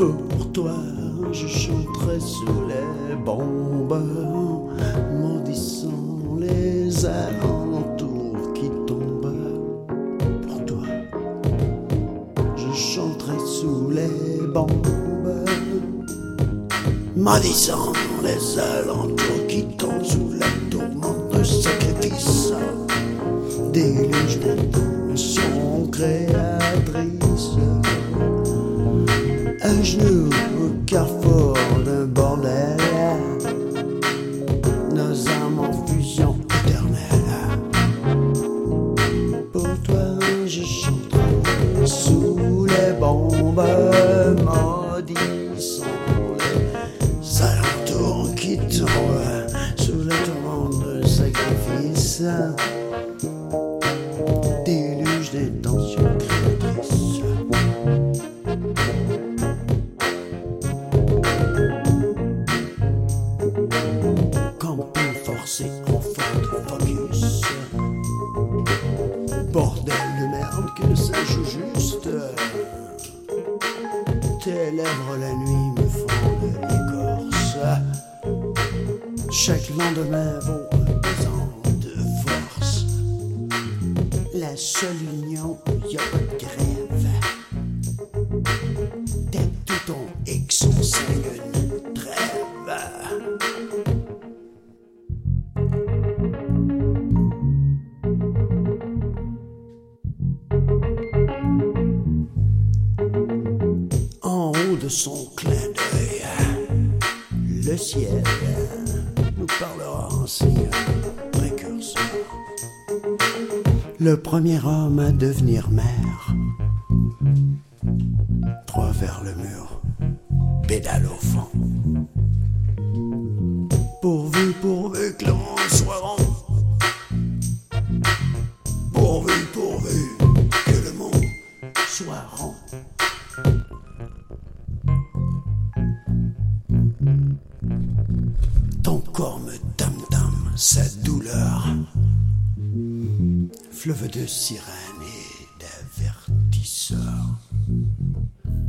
Pour toi, je chanterai sous les bombes, maudissant les alentours qui tombent. Pour toi, je chanterai sous les bombes, maudissant les alentours qui tombent carrefour d'un bordel. Nos âmes en fusion éternelle. Pour toi, je chanterai sous les bombes, maudissant les alentours qui tombent sous la tourmente de sacrifice. Camping forcé en Ford Focus. Bordel de merde que ça joue juste. Tes lèvres la nuit me font de l'écorce. Chaque lendemain un pesant de force. La seule union où y a pas de grève. Son clin d'œil. Le ciel nous parlera en signe précurseur. Le premier homme à devenir maire. Trois vers le mur, pédale au fond. Pourvu, pourvu que le monde soit rond. Pourvu, pourvu que le monde soit rond. Corps me tam-tam, sa douleur. Fleuve de sirène et d'avertisseur.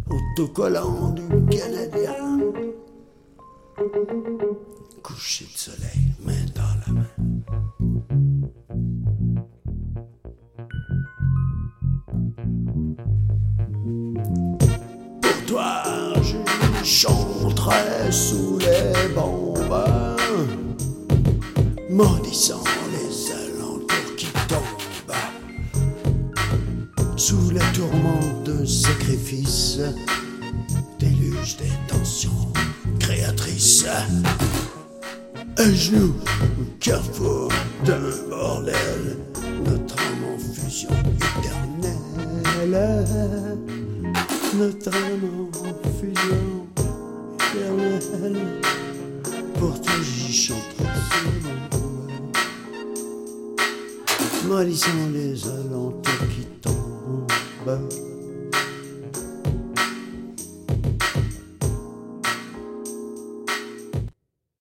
Autocollant du Canadien. Coucher de soleil, main dans la main. Pour toi, je chanterai sous les bombes, maudissant les alentours qui tombent, sous la tourmente d'un sacrifice, déluge des tensions créatrices. Un genou au carrefour d'un bordel, notre âme en fusion éternelle. Notre âme en fusion éternelle. Pour toi j'y chanterai. Maudissant les alentours qui tombent.